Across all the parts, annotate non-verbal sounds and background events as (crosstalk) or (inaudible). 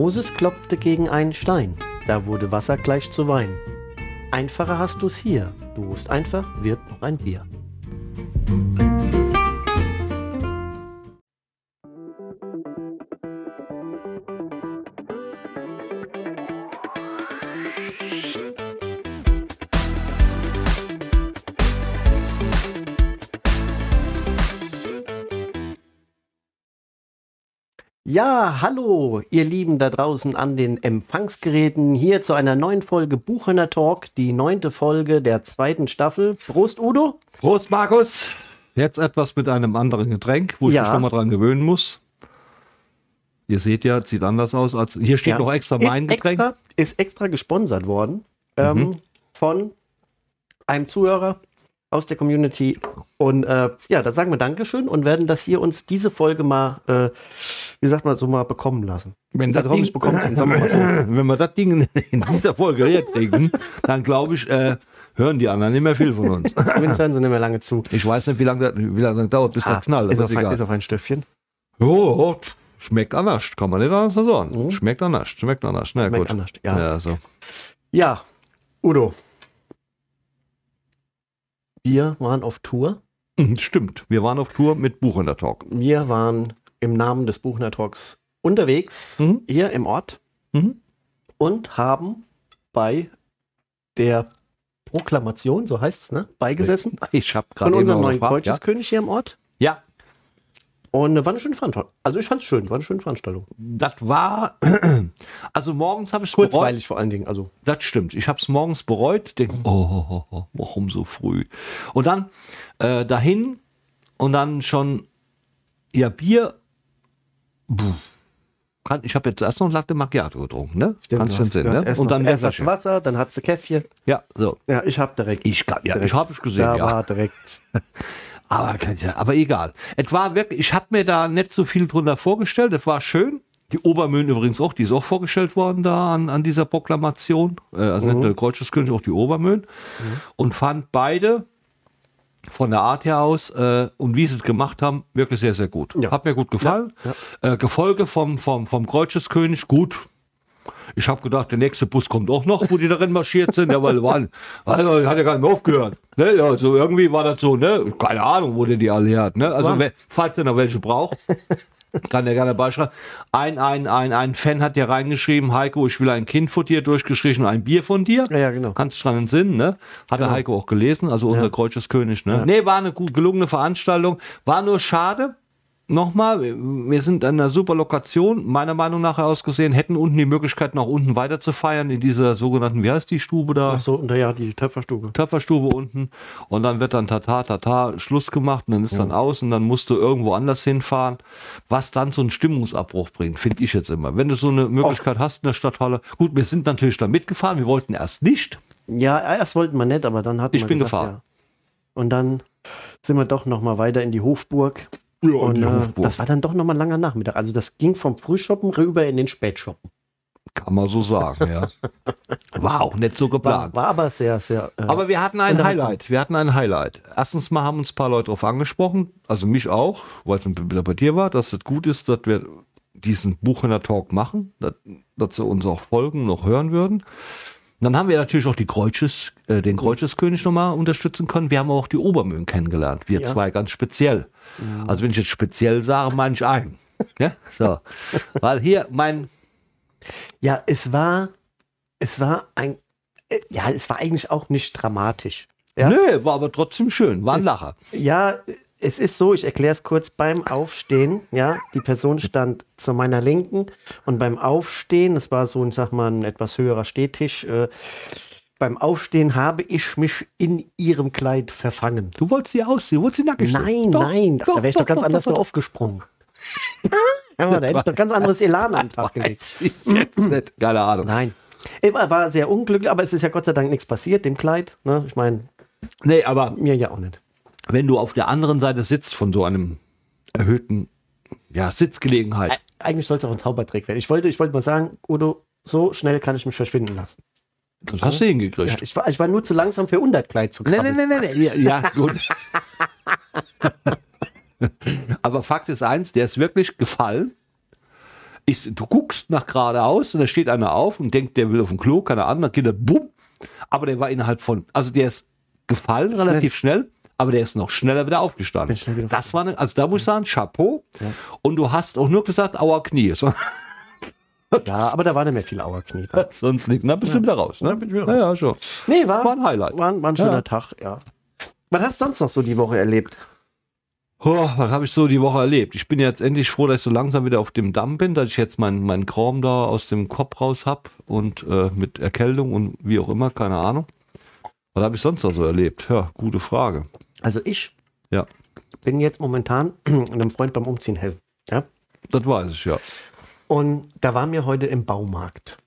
Moses klopfte gegen einen Stein, da wurde Wasser gleich zu Wein. Einfacher hast du's hier, du musst einfach, wird noch ein Bier. Ja, hallo, ihr Lieben da draußen an den Empfangsgeräten. Hier zu einer neuen Folge Buchhörner Talk, die neunte Folge der zweiten Staffel. Prost, Udo. Prost, Markus. Jetzt etwas mit einem anderen Getränk, wo ich Ja. mich noch mal dran gewöhnen muss. Ihr seht ja, sieht anders aus als. Hier steht Ja. noch extra mein ist Getränk. Extra, ist extra gesponsert worden ähm, Mhm. von einem Zuhörer aus der Community. Und äh, ja, da sagen wir Dankeschön und werden das hier uns diese Folge mal, äh, wie sagt man so, mal bekommen lassen. Wenn das Ding- bekommt, sagen wir so. (laughs) wenn wir das Ding in dieser Folge herkriegen, dann glaube ich, äh, hören die anderen nicht mehr viel von uns. (laughs) Zumindest hören sie nicht mehr lange zu. Ich weiß nicht, wie lange das, wie lange das dauert, bis Ah, das knallt. ist, auf ist ein, egal. ist auf ein Stöffchen. Oh, oh, schmeckt anders, kann man nicht anders sagen. Mhm. Schmeckt anders, schmeckt anders. Na Schmeckt gut. anders, ja. ja, so. Ja, Udo. Wir waren auf Tour. Mhm, Stimmt, wir waren auf Tour mit Buch in der Talk. Wir waren im Namen des Buchner Talks unterwegs, Mhm. hier im Ort, Mhm. und haben bei der Proklamation, so heißt es, ne, beigesessen Ich habe gerade von unserem neuen gefragt, Kreuzeskönig hier im Ort. Und äh, war eine schöne Veranstaltung. Also ich fand es schön, war eine schöne Veranstaltung. das war, (clears throat) also morgens habe ich es Kurzweilig vor allen Dingen. Also Das stimmt. Ich habe es morgens bereut. Denk, oh, oh, oh, warum so früh? Und dann äh, dahin und dann schon, ja, Bier. Puh. Ich habe jetzt erst noch Latte Macchiato getrunken, ne? Kannst schon sehen, ne? erst Und dann erst das Wasser, dann hat sie Käffchen. Ja, so. Ja, ich habe direkt. Ich, ja, direkt- ich habe es gesehen, Da ja. war direkt. (laughs) Aber, ja- aber egal. Es war wirklich, ich habe mir da nicht so viel drunter vorgestellt. Es war schön. Die Obermühlen übrigens auch, die ist auch vorgestellt worden da an, an dieser Proklamation. Äh, also nicht der Kreuzeskönig, auch die Obermühlen. Und fand beide von der Art her aus äh, und wie sie es gemacht haben, wirklich sehr, sehr gut. Ja. Hat mir gut gefallen. Äh, Gefolge vom, vom, vom Kreuzeskönig, gut. Ich habe gedacht, der nächste Bus kommt auch noch, wo die darin marschiert sind, ja, weil waren, also, hat ja gar nicht mehr aufgehört. Ne? Ja, so irgendwie war das so, ne? Keine Ahnung, wo der die alle hat. Ne? Also, wer, falls ihr noch welche braucht, kann der gerne beischreiben. Ein, ein, ein, ein Fan hat ja reingeschrieben, Heiko, ich will ein Kind von dir, durchgeschrieben, ein Bier von dir. Ja, ja, genau. Kannst du dran entsinnen, ne? Hat der Heiko auch gelesen, also unser Kreuzeskönig, ne? Ja. Nee, war eine gut gelungene Veranstaltung. War nur schade. Nochmal, wir- sind an einer super Lokation, meiner Meinung nach ausgesehen, hätten unten die Möglichkeit, nach unten weiter zu feiern, in dieser sogenannten, wie heißt die Stube da? Ach so, ja, die Töpferstube. Töpferstube unten und dann wird dann Tata, Tata Schluss gemacht und dann ist dann aus und dann musst du irgendwo anders hinfahren, was dann so einen Stimmungsabbruch bringt, finde ich jetzt immer. Wenn du so eine Möglichkeit hast in der Stadthalle, gut, wir sind natürlich da mitgefahren, wir wollten erst nicht, Ja, erst wollten wir nicht, aber dann hat Ich bin gesagt, gefahren. Ja. Und dann sind wir doch noch mal weiter in die Hofburg. Ja, und äh, das war dann doch noch mal langer Nachmittag. Also das ging vom Frühshoppen rüber in den Spätshoppen. kann man so sagen, ja. (laughs) War auch nicht so War, geplant. war aber sehr, sehr. Äh, Aber wir hatten ein Highlight. Wir hatten ein Highlight. Erstens mal haben uns ein paar Leute darauf angesprochen, also mich auch, weil es wieder bei dir war, dass es gut ist, dass wir diesen Buchhändler-Talk machen, dass, dass sie uns auch folgen, noch hören würden. Dann haben wir natürlich auch die Kreuzes, äh, den Kreuzeskönig nochmal unterstützen können. Wir haben auch die Obermühlen kennengelernt. Wir Ja. zwei ganz speziell. Also wenn ich jetzt speziell sage, meine ich einen. Ja? So. (laughs) Weil hier mein ja, es war, es war ein, äh, ja, es war eigentlich auch nicht dramatisch. Ja, Nö, war aber trotzdem schön. War ein Es- Lacher. ja es ist so, ich erkläre es kurz beim Aufstehen. Ja, die Person stand zu meiner Linken und beim Aufstehen, das war so, ich sag mal, ein etwas höherer Stehtisch. Äh, beim Aufstehen habe ich mich in ihrem Kleid verfangen. Du wolltest sie ausziehen, du wolltest sie nackig Nein. Doch, nein, da doch, wäre ich doch doch, ganz anders doch, nur doch. aufgesprungen. Ja, da hätte ich doch ganz anderes Elan an den Tag (laughs) gelegt. Ich. Keine Ahnung. Nein. Er war- war sehr unglücklich, aber es ist ja Gott sei Dank nichts passiert, dem Kleid. Ne? Ich meine, Nee, aber mir ja auch nicht. Wenn du auf der anderen Seite sitzt von so einem erhöhten ja, Sitzgelegenheit, Eigentlich soll es auch ein Zaubertrick werden. Ich wollte, ich wollte mal sagen, Udo, so schnell kann ich mich verschwinden lassen. das hast du hingekriegt. Ja, ich, war, ich war nur zu langsam für Unterkleid zu Nee, krabbeln. nee, nee, nee, nee. Ja, ja gut. (laughs) Aber Fakt ist eins, der ist wirklich gefallen. Ich, du guckst nach geradeaus und da steht einer auf und denkt, der will auf dem Klo, keine Ahnung, dann geht er, bumm. Aber der war innerhalb von, also der ist gefallen relativ schnell, aber der ist noch schneller wieder aufgestanden. Schnell wieder das war, eine, also da muss ich sagen, Chapeau. Und du hast auch nur gesagt, aua Knie. So, (laughs) Ja, aber da war (laughs) nicht mehr viel Auerknie. dran. sonst liegt, na, bist du wieder raus. Ne? bin ich wieder Ja, ja, schon. Nee, war, War ein Highlight. War, ein- war ein schöner Ja. Tag, ja. Was hast du sonst noch so die Woche erlebt? Oh, was habe ich so die Woche erlebt? Ich bin jetzt endlich froh, dass ich so langsam wieder auf dem Damm bin, dass ich jetzt meinen meinen Kram da aus dem Kopf raus habe und äh, mit Erkältung und wie auch immer, keine Ahnung. Was habe ich sonst noch so erlebt? Ja, gute Frage. Also ich Ja, bin jetzt momentan (clears throat) einem Freund beim Umziehen helfen. Ja? das weiß ich, ja. Und da waren wir heute im Baumarkt.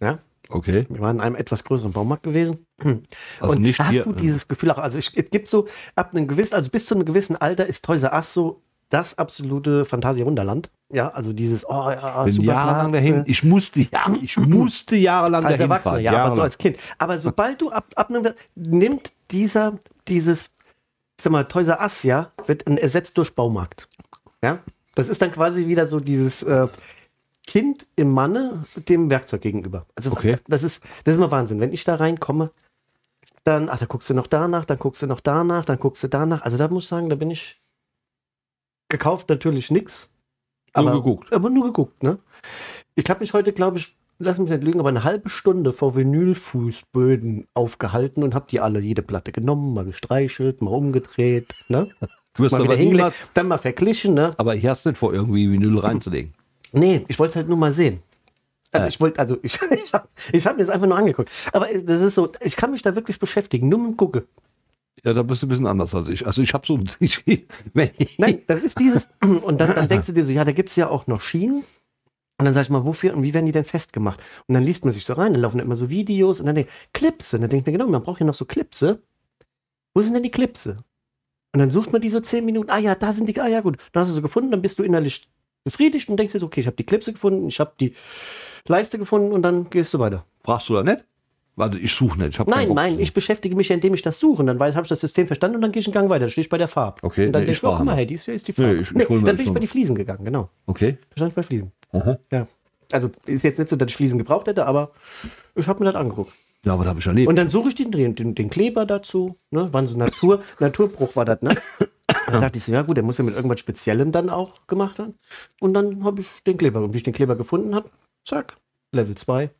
Ja? Okay. Wir waren in einem etwas größeren Baumarkt gewesen. (clears throat) Also und nicht hast hier, du äh, dieses Gefühl auch, also ich, es gibt so, ab einem gewissen, also bis zu einem gewissen Alter ist Toys R Us so das absolute Fantasie-Wunderland. Ja, also dieses, oh ja, bin super jahrelang dahin. Ich musste, ja, ich musste jahrelang als dahin Erwachsener, fahren. ja, aber so als Kind. Aber sobald du ab, ab einem, nimmt dieser, dieses, ich sag mal, Toys R Us, ja, wird ersetzt durch Baumarkt. Ja, das ist dann quasi wieder so dieses äh, Kind im Manne dem Werkzeug gegenüber. Also Okay. das ist, das ist immer Wahnsinn. Wenn ich da reinkomme, dann, ach, da guckst du noch danach, dann guckst du noch danach, dann guckst du danach. Also da muss ich sagen, da bin ich gekauft natürlich nix. Nur aber, geguckt. Aber nur geguckt, ne? Ich habe mich heute, glaube ich, lass mich nicht lügen, aber eine halbe Stunde vor Vinylfußböden aufgehalten und habe die alle, jede Platte genommen, mal gestreichelt, mal umgedreht, ne? (laughs) Du wirst Mal aber niemals, dann mal verglichen, ne? aber hier hast du nicht vor, irgendwie Vinyl reinzulegen. (laughs) Nee, ich wollte es halt nur mal sehen. Also Äh. ich wollte, also ich, (laughs) ich habe ich hab mir das einfach nur angeguckt. Aber das ist so, ich kann mich da wirklich beschäftigen, nur mit dem Gucke. Ja, da bist du ein bisschen anders als ich. Also ich habe so, ich, (laughs) Nein, das ist dieses, (clears throat) und dann, dann denkst du dir so, ja, da gibt es ja auch noch Schienen. Und dann sag ich mal, wofür und wie werden die denn festgemacht? Und dann liest man sich so rein, dann laufen da immer so Videos und dann denkt Clipse. Und dann denkt man, genau, man braucht ja noch so Clipse. Wo sind denn die Clipse? Und dann sucht man die so zehn Minuten, ah ja, da sind die, ah ja gut, dann hast du sie gefunden, dann bist du innerlich befriedigt und denkst dir so, okay, ich habe die Clipse gefunden, ich habe die Leiste gefunden und dann gehst du weiter. fragst du da nicht? Also ich suche nicht. Ich Nein, nein, ich beschäftige mich ja, indem ich das suche. Und dann habe ich das System verstanden und dann gehe ich einen Gang weiter. Dann stehe ich bei der Farbe. Okay, und dann nee, denke ich ich, oh, guck mal, hey, die ist, hier ist die Nee, Farbe. ich- ich hol mir dann bin ich schon. bei die Fliesen gegangen, genau. Okay. Da stand ich bei Fliesen. Aha. Ja. Also ist jetzt nicht so, dass ich Fliesen gebraucht hätte, aber ich habe mir das angeguckt. Ja, aber da habe ich erlebt. Und dann suche ich den, den, den, den Kleber dazu. Ne? War so Natur, (laughs) Naturbruch war das, ne? Dann dachte ich so, ja gut, der muss ja mit irgendwas Speziellem dann auch gemacht haben. Und dann habe ich den Kleber. Und wie ich den Kleber gefunden habe, zack, Level 2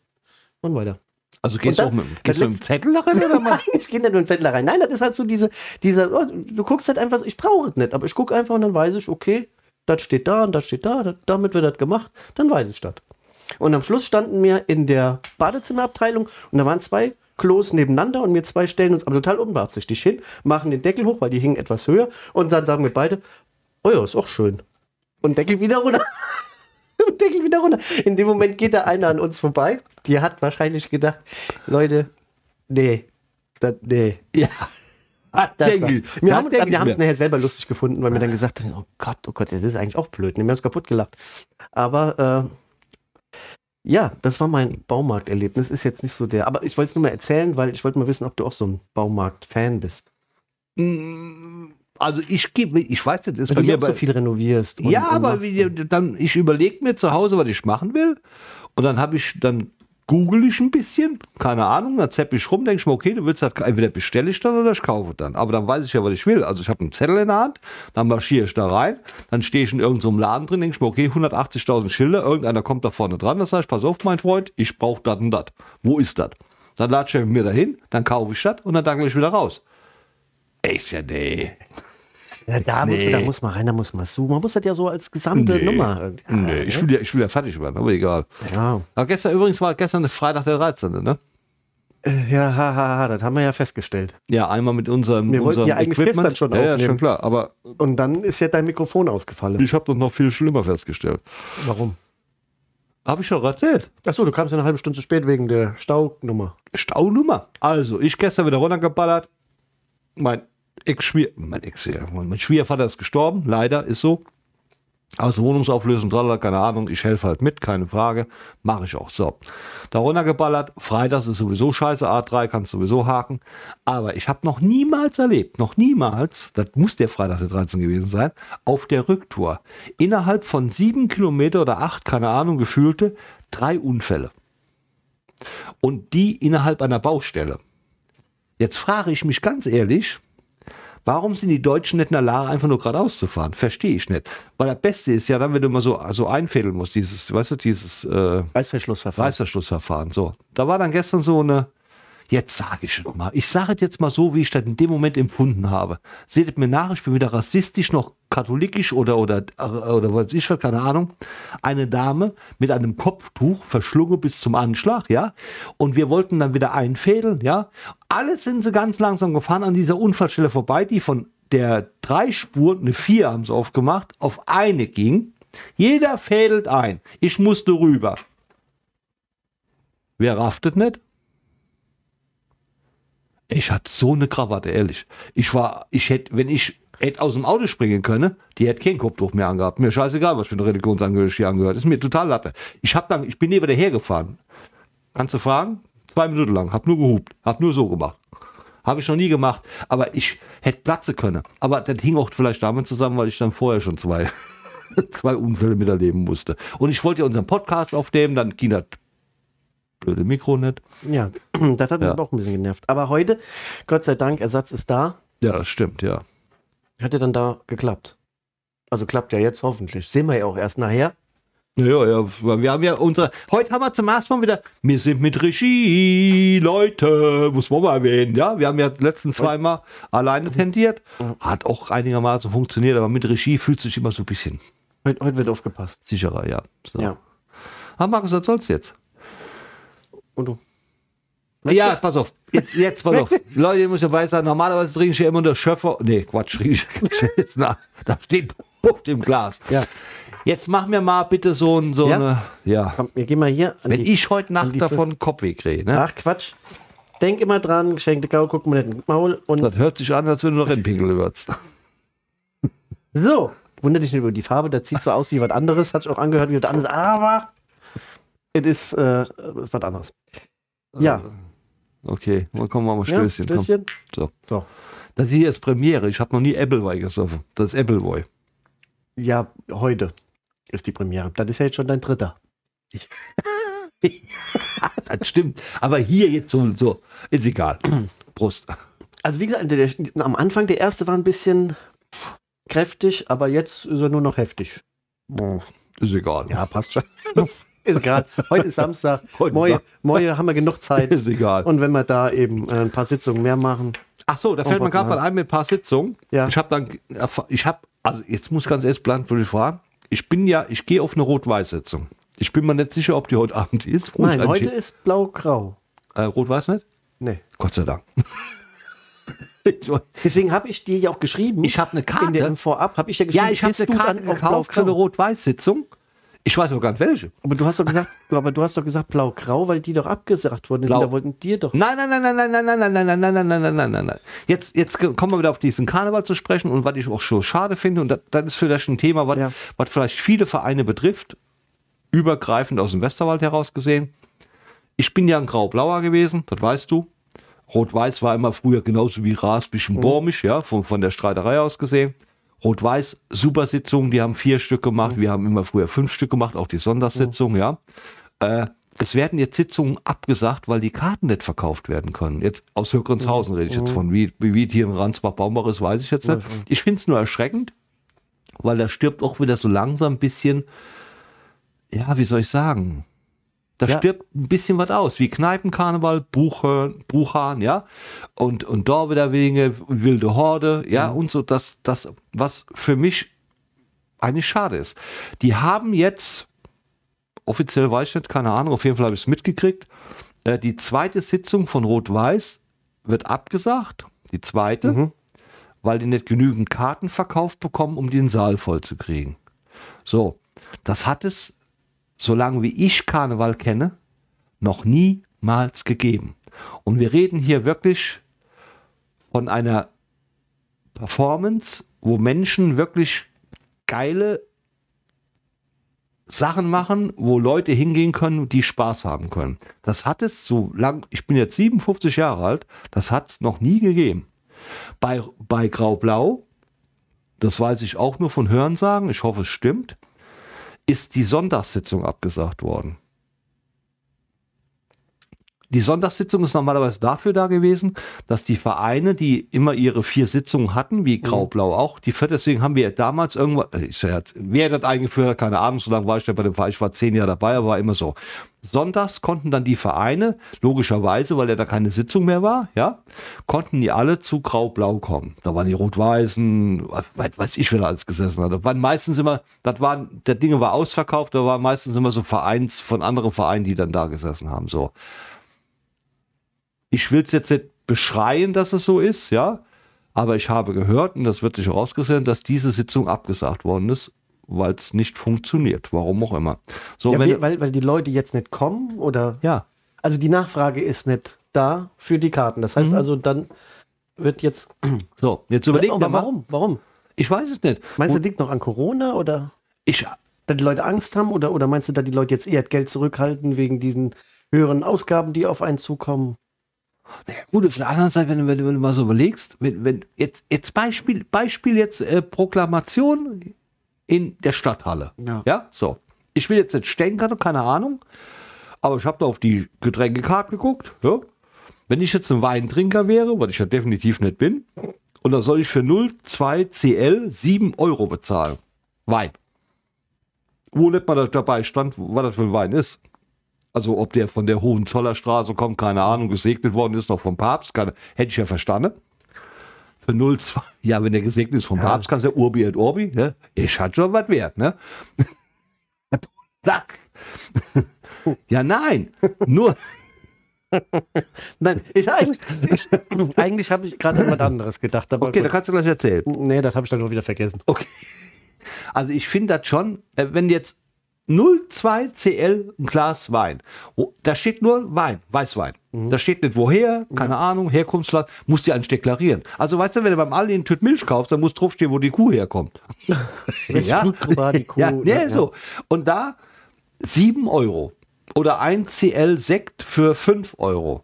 und weiter. Also gehst und du auch dann- mit, gehst du dann (laughs) mit dem Zettel rein oder Nein, ich gehe nicht nur in den Zettel rein. Nein, das ist halt so diese, dieser, oh, du guckst halt einfach, ich brauche es nicht, aber ich gucke einfach und dann weiß ich, okay, das steht da und das steht da, das, damit wird das gemacht, dann weiß ich das. Und am Schluss standen wir in der Badezimmerabteilung und da waren zwei Klos nebeneinander und wir zwei stellen uns aber total unbeabsichtigt hin, machen den Deckel hoch, weil die hingen etwas höher und dann sagen wir beide, oh ja, ist auch schön. Und Deckel wieder runter. (laughs) Deckel wieder runter. In dem Moment geht da einer an uns vorbei. Die hat wahrscheinlich gedacht, Leute, nee, das, nee. Ja. Das denke war- ich. wir haben es nachher selber lustig gefunden, weil wir dann gesagt haben, oh Gott, oh Gott, das ist eigentlich auch blöd. Wir haben uns kaputt gelacht. Aber äh, ja, das war mein Baumarkterlebnis. Ist jetzt nicht so der. Aber ich wollte es nur mal erzählen, weil ich wollte mal wissen, ob du auch so ein Baumarkt-Fan bist. Also ich gebe, ich weiß nicht, ist Weil bei du mir auch bei, so viel renovierst. und- Ja, und aber wie, dann, ich überlege mir zu Hause, was ich machen will. Und dann habe ich, dann google ich ein bisschen, keine Ahnung, dann zepp ich rum, denke ich mir, okay, du willst das, entweder bestelle ich dann oder ich kaufe dann. Aber dann weiß ich ja, was ich will. Also ich habe einen Zettel in der Hand, dann marschiere ich da rein, dann stehe ich in irgendeinem Laden drin, denke ich mir, okay, 180.000 Schilder, irgendeiner kommt da vorne dran, das heißt, pass auf, mein Freund, ich brauche das und das. Wo ist das? Dann latsche ich mir dahin, dann kaufe ich das und dann danke ich wieder raus. Echt, ja, nee. Ja, da, muss, Nee. da muss man rein, da muss man suchen. Man muss das ja so als gesamte Nee. Nummer. irgendwie- Nee, ich will, ja, ich will ja fertig werden, aber egal. Ja, Aber gestern übrigens war gestern Freitag der 13. Ne? Äh, ja, ha, ha, ha, das haben wir ja festgestellt. Ja, einmal mit unserem, Wir wollten unserem ja eigentlich Equipment. gestern schon ja, ja, aufnehmen. schon klar. Aber Und dann ist ja dein Mikrofon ausgefallen. ich habe doch noch viel schlimmer festgestellt. Warum? Habe ich schon erzählt. Achso, du kamst ja eine halbe Stunde zu spät wegen der Staunummer. Staunummer. Also, ich gestern wieder runtergeballert. Mein Ex-Schwier, mein Ex, mein Schwiegervater ist gestorben. Leider ist so. Aus Wohnungsauflösung, tralala, keine Ahnung, ich helfe halt mit, keine Frage, mache ich auch. So, da runtergeballert, Freitags ist sowieso scheiße, A3 kannst sowieso haken, aber ich habe noch niemals erlebt, noch niemals, das muss der Freitag der 13 gewesen sein, auf der Rücktour, innerhalb von sieben Kilometer oder acht, keine Ahnung, gefühlte, drei Unfälle. Und die innerhalb einer Baustelle. Jetzt frage ich mich ganz ehrlich, Warum sind die Deutschen nicht in der Lage, einfach nur geradeaus zu fahren? Verstehe ich nicht. Weil das Beste ist ja dann, wenn du mal so also einfädeln musst, dieses, weißt du, dieses äh, Reißverschlussverfahren. Reißverschlussverfahren. So, da war dann gestern so eine, jetzt sage ich es mal, ich sage es jetzt mal so, wie ich das in dem Moment empfunden habe. Seht mir nach, ich bin weder rassistisch noch katholikisch oder, oder, oder was ich keine Ahnung. Eine Dame mit einem Kopftuch verschlungen bis zum Anschlag, ja. Und wir wollten dann wieder einfädeln, ja. Alles sind sie ganz langsam gefahren an dieser Unfallstelle vorbei, die von der drei Spur, eine vier haben sie aufgemacht, auf eine ging. Jeder fädelt ein. Ich musste rüber. Wer raftet nicht? Ich hatte so eine Krawatte, ehrlich. Ich war, ich hätte, wenn ich hätte aus dem Auto springen können, die hätte kein Kopftuch mehr angehabt. Mir scheißegal, was für eine Religionsangehörigkeit hier angehört. Ist mir total Latte. Ich hab dann, ich bin neben der hergefahren. Kannst du fragen? Zwei Minuten lang. Hab nur gehupt. Hab nur so gemacht. Habe ich noch nie gemacht. Aber ich hätte platzen können. Aber das hing auch vielleicht damit zusammen, weil ich dann vorher schon zwei, (laughs) zwei Unfälle miterleben musste. Und ich wollte ja unseren Podcast aufnehmen, dann ging das blöde Mikro nicht. Ja, (clears throat) das hat mich Ja. auch ein bisschen genervt. Aber heute, Gott sei Dank, Ersatz ist da. Ja, das stimmt, ja. Hat ja dann da geklappt. Also klappt ja jetzt hoffentlich. Sehen wir ja auch erst nachher. Ja, ja, wir haben ja unsere. Heute haben wir zum ersten Mal wieder. Wir sind mit Regie, Leute, muss man mal erwähnen. Ja, wir haben ja die letzten zweimal alleine tendiert. Hat auch einigermaßen funktioniert, aber mit Regie fühlt sich immer so ein bisschen Heute, heute wird aufgepasst. sicherer, ja. So. Ja. Ah, Markus, was soll's jetzt? Und du? Ja, pass auf. Jetzt, jetzt pass auf. Leute, ihr müsst dabei sein. Normalerweise trinke ich ja immer nur Schöpfer. Nee, Quatsch, trinke ich (laughs) jetzt nach. Da steht auf dem Glas. Ja. Jetzt mach mir mal bitte so, ein, so Ja? eine. Ja. Komm, wir gehen mal hier an Wenn die- ich heute Nacht davon Kopfweh kriege, ne? Ach, Quatsch. Denk immer dran, geschenkte Gau, guck mal nicht ins Maul. Und Das hört sich an, als wenn du noch Rennpinkel würzt. so, wundert dich nicht über die Farbe. Das sieht zwar aus wie was anderes, hat sich auch angehört wie was anderes, aber es ist äh, was anderes. Ja, Okay, dann kommen wir mal ja Stößchen. komm. Stößchen. So. So. Das hier ist Premiere. Ich habe noch nie Appleboy gesoffen. Das ist Appleboy. Ja, heute ist die Premiere. Das ist ja jetzt schon dein dritter. (laughs) Das stimmt. Aber hier jetzt so, so ist egal. (clears throat) Brust. Also wie gesagt, der, der, am Anfang der erste war ein bisschen kräftig, aber jetzt ist er nur noch heftig. Ist egal. Ja, passt schon. (laughs) ist egal. Heute ist Samstag. (laughs) Heute Morgen, haben wir genug Zeit. (laughs) Ist egal. Und wenn wir da eben äh, ein paar Sitzungen mehr machen. Ach so, da fällt mir gerade mal ein mit ein paar Sitzungen. Ja. Ich habe dann, ich habe, also jetzt muss ich ganz ehrlich blank würde ich fragen. Ich bin ja, ich gehe auf eine Rot-Weiß-Sitzung. Ich bin mir nicht sicher, ob die heute Abend ist. Muss Nein, ich heute ist blau-grau. äh, Rot-Weiß nicht? Nee. Gott sei Dank. (laughs) Deswegen habe ich dir ja auch geschrieben. ich habe eine Karte. in der Vorab habe ich ja geschrieben, Ja, ich habe eine Karte gekauft für eine? Rot-Weiß-Sitzung. Ich weiß aber gar nicht welche. Aber du hast doch gesagt, aber du hast doch gesagt blau-grau, weil die doch abgesagt wurden. Blau. Da wollten dir doch. Nein, nein, nein, nein, nein, nein, nein, nein, nein, nein, nein, nein, nein, nein, nein, nein. Jetzt, jetzt kommen wir wieder auf diesen Karneval zu sprechen und was ich auch schon schade finde, und das, das ist vielleicht ein Thema, was, Ja. was vielleicht viele Vereine betrifft, übergreifend aus dem Westerwald heraus gesehen. Ich bin ja ein Grau-Blauer gewesen, das weißt du. Rot-Weiß war immer früher genauso wie Raspisch und Bormisch, ja, von, von der Streiterei aus gesehen. Rot-Weiß, super Sitzung, die haben vier Stück gemacht. Wir haben immer früher fünf Stück gemacht, auch die Sondersitzung, ja. Äh, es werden jetzt Sitzungen abgesagt, weil die Karten nicht verkauft werden können. Jetzt aus Höckenshausen rede ich jetzt von. Wie, wie wie hier in Ransbach-Baumbach ist, weiß ich jetzt nicht. Ich finde es nur erschreckend, weil da stirbt auch wieder so langsam ein bisschen, ja, wie soll ich sagen, da Ja. stirbt ein bisschen was aus, wie Kneipenkarneval, Buchhörn, Buchhahn, ja, und, und wegen wilde Horde, ja, und so, das, das, was für mich eigentlich schade ist. Die haben jetzt, offiziell weiß ich nicht, keine Ahnung, auf jeden Fall habe ich es mitgekriegt, äh, die zweite Sitzung von Rot-Weiß wird abgesagt, die zweite, weil die nicht genügend Karten verkauft bekommen, um den Saal voll zu kriegen. So, das hat es, solange wie ich Karneval kenne, noch niemals gegeben. Und wir reden hier wirklich von einer Performance, wo Menschen wirklich geile Sachen machen, wo Leute hingehen können, die Spaß haben können. Das hat es so lang, ich bin jetzt 57 Jahre alt, das hat es noch nie gegeben. Bei, bei Grau-Blau, das weiß ich auch nur von Hörensagen, ich hoffe es stimmt, ist die Sonntagssitzung abgesagt worden. Die Sonntagssitzung ist normalerweise dafür da gewesen, dass die Vereine, die immer ihre vier Sitzungen hatten, wie Grau-Blau auch, die vierte, deswegen haben wir damals irgendwann, äh, ich wer das eingeführt hat, keine Ahnung, so lange war ich da bei dem Verein, ich war zehn Jahre dabei, aber war immer so. Sonntags konnten dann die Vereine, logischerweise, weil ja da keine Sitzung mehr war, ja, konnten die alle zu Grau-Blau kommen. Da waren die Rot-Weißen, weiß, weiß ich, wer da alles gesessen hat. Das waren meistens immer, das waren, der Dinge war ausverkauft, da waren meistens immer so Vereins von anderen Vereinen, die dann da gesessen haben, so. Ich will es jetzt nicht beschreien, dass es so ist, ja. Aber ich habe gehört, und das wird sich herausgestellt, dass diese Sitzung abgesagt worden ist, weil es nicht funktioniert. Warum auch immer. So, Ja, wenn, weil, weil die Leute jetzt nicht kommen oder? ja, Also die Nachfrage ist nicht da für die Karten. Das heißt also, dann wird jetzt. (clears throat) so, jetzt überlegt aber mal. warum? Warum? Ich weiß es nicht. Meinst du, Und liegt noch an Corona oder ich, da die Leute Angst haben oder, oder meinst du, da die Leute jetzt eher Geld zurückhalten wegen diesen höheren Ausgaben, die auf einen zukommen? Naja, gut, auf der anderen Seite, wenn, du- wenn, wenn du mal so überlegst, wenn, wenn jetzt, jetzt Beispiel, Beispiel jetzt äh, Proklamation in der Stadthalle. Ja. ja, so. Ich will jetzt nicht stänkern, keine Ahnung, aber ich habe da auf die Getränkekarte geguckt. Ja. Wenn ich jetzt ein Weintrinker wäre, was ich ja definitiv nicht bin, und dann soll ich für 0,2 CL 7 Euro bezahlen. Wein. Wo nicht mal da- dabei stand, was das für ein Wein ist. Also ob der von der Hohenzollerstraße kommt, keine Ahnung, gesegnet worden ist noch vom Papst, keine, hätte ich ja verstanden. Für 0,2, (laughs) ja, wenn der gesegnet ist vom Papst, kannst du ja Urbi et Orbi, ne? Ich hat schon was wert, ne? (laughs) Ja, nein, nur, (laughs) Nein, ich eigentlich, ich, eigentlich habe ich gerade an was anderes gedacht. Aber okay, da kannst du gleich erzählen. nee, das habe ich dann auch wieder vergessen. Okay. Also ich finde das schon, äh, wenn jetzt 0,2 CL ein Glas Wein, wo, da steht nur Wein, Weißwein. Da steht nicht woher, keine Ahnung, Herkunftsland, musst du ja eigentlich deklarieren. Also weißt du, wenn du beim Aldi einen Tüt Milch kaufst, dann muss draufstehen, wo die Kuh herkommt. (laughs) Welche Blutgruppe die Kuh? ja, nee, Ja. so. Und da 7 Euro oder ein CL Sekt für 5 Euro.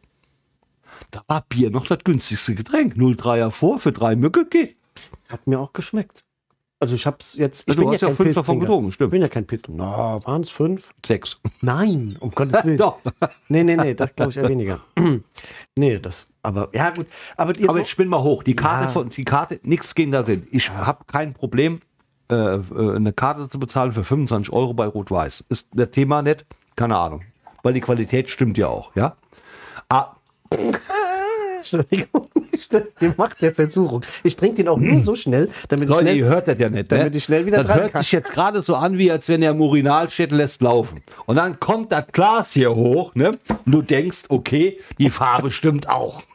Da war Bier noch das günstigste Getränk. 0,3er vor für drei Mücke geht. Hat mir auch geschmeckt. Also ich habe es jetzt. Ja, Ich du hast ja fünf davon Pilztrinker. getrunken, stimmt. Ich bin ja kein Pilz. Na, waren es fünf? Sechs. Nein, um Gottes (laughs) Willen. Doch. Nee, nee, nee, das glaube ich eher weniger. (clears throat) nee, das. Aber ja, gut. Aber, jetzt Aber jetzt spinn mal hoch. Die Karte Ja. von die Karte, nichts gegen da drin. Ich habe kein Problem, äh, äh, eine Karte zu bezahlen für 25 Euro bei Rot-Weiß. Ist der Thema nicht? Keine Ahnung. Weil die Qualität stimmt ja auch, ja. Ah, Entschuldigung, (laughs) den macht der Versuchung. Ich trinke den auch nur so schnell, damit ich Leute, schnell. ihr hört das ja nicht. Ne? damit ich schnell wieder das dran hört kann. sich jetzt gerade so an, wie als wenn er im Urinal steht, lässt laufen. Und dann kommt das Glas hier hoch, ne? Und du denkst, okay, die Farbe stimmt auch. (laughs)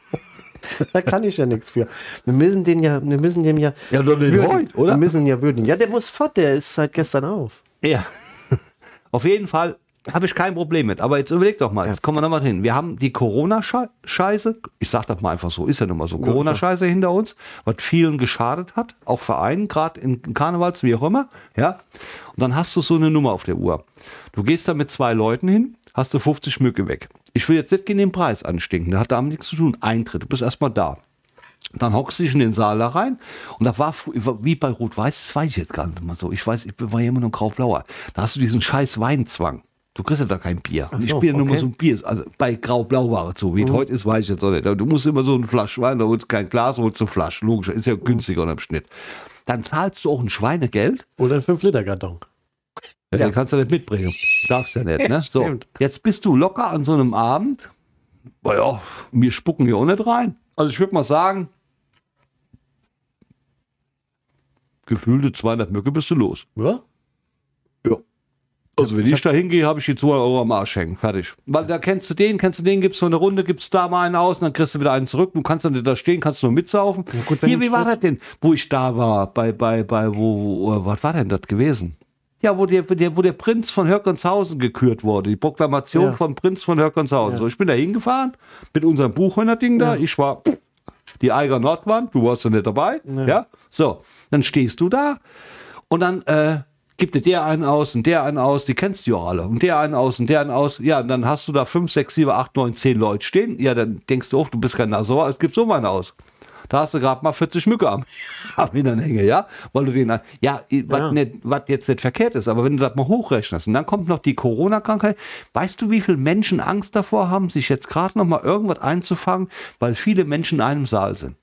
Da kann ich ja nichts für. Wir müssen den ja, wir müssen dem ja. Ja, doch nicht würdigen. heute, oder? Wir müssen ihn ja würdigen. Ja, der muss fort, der ist seit gestern auf. Ja. (laughs) Auf jeden Fall habe ich kein Problem mit. Aber jetzt überleg doch mal, jetzt kommen wir nochmal hin. Wir haben die Corona-Scheiße, ich sag das mal einfach so, ist ja nun mal so, Corona-Scheiße hinter uns, was vielen geschadet hat, auch Vereinen, gerade in Karnevals, wie auch immer. Ja. Und dann hast du so eine Nummer auf der Uhr. Du gehst da mit zwei Leuten hin, hast du 50 Mücke weg. Ich will jetzt nicht gegen den Preis anstinken, der hat damit nichts zu tun. Eintritt, du bist erstmal da. Dann hockst du dich in den Saal da rein und da war wie bei Rot-Weiß, das weiß ich jetzt gar nicht mal so. Ich weiß, ich war ja immer nur grau-blauer. Da hast du diesen scheiß Weinzwang. Du kriegst ja da kein Bier. Und ich so, bin ja nur mal okay. so ein Bier. Also bei grau-blau war es so. Wie es heute ist, weiß ich jetzt auch nicht. Du musst immer so ein Flasch Wein, da holst du kein Glas, holst du eine Flasche. Logisch, ist ja günstiger unterm Schnitt. Dann zahlst du auch ein Schweinegeld. Oder ein 5-Liter-Karton. Ja. Ja. Den kannst du nicht mitbringen. Darfst ja nicht, ne? (laughs) So, jetzt bist du locker an so einem Abend. Naja, wir spucken hier auch nicht rein. Also ich würde mal sagen, gefühlte 200 Mücke bist du los. Ja. Also wenn ich da hingehe, habe ich die 2 Euro am Arsch hängen. Fertig. Weil da kennst du den, kennst du den, gibst du eine Runde, gibst da mal einen aus und dann kriegst du wieder einen zurück. Du kannst dann nicht da stehen, kannst nur mitsaufen. gut, wenn Hier, wie war das denn, wo ich da war? Bei, bei, bei, wo, wo was war denn das gewesen? Ja, wo der, der, wo der Prinz von Hörkonshausen gekürt wurde. Die Proklamation Ja. vom Prinz von Hörkonshausen. So, ich bin da hingefahren mit unserem Buchhörner-Ding da. Ich war die Eiger Nordwand, du warst ja nicht dabei. Ja. So, dann stehst du da und dann äh, gibt dir der einen aus und der einen aus, die kennst du ja alle. Und der einen aus und der einen aus. Ja, und dann hast du da fünf, sechs, sieben, acht, neun, zehn Leute stehen. Ja, dann denkst du auch, du bist kein Nasor, es gibt so einen aus. Da hast du gerade mal 40 Mücke am, (laughs) am Hinternhänge, ja? Weil du den, ja, ja. was jetzt nicht verkehrt ist, aber wenn du das mal hochrechnest und dann kommt noch die Corona-Krankheit, weißt du, wie viele Menschen Angst davor haben, sich jetzt gerade noch mal irgendwas einzufangen, weil viele Menschen in einem Saal sind?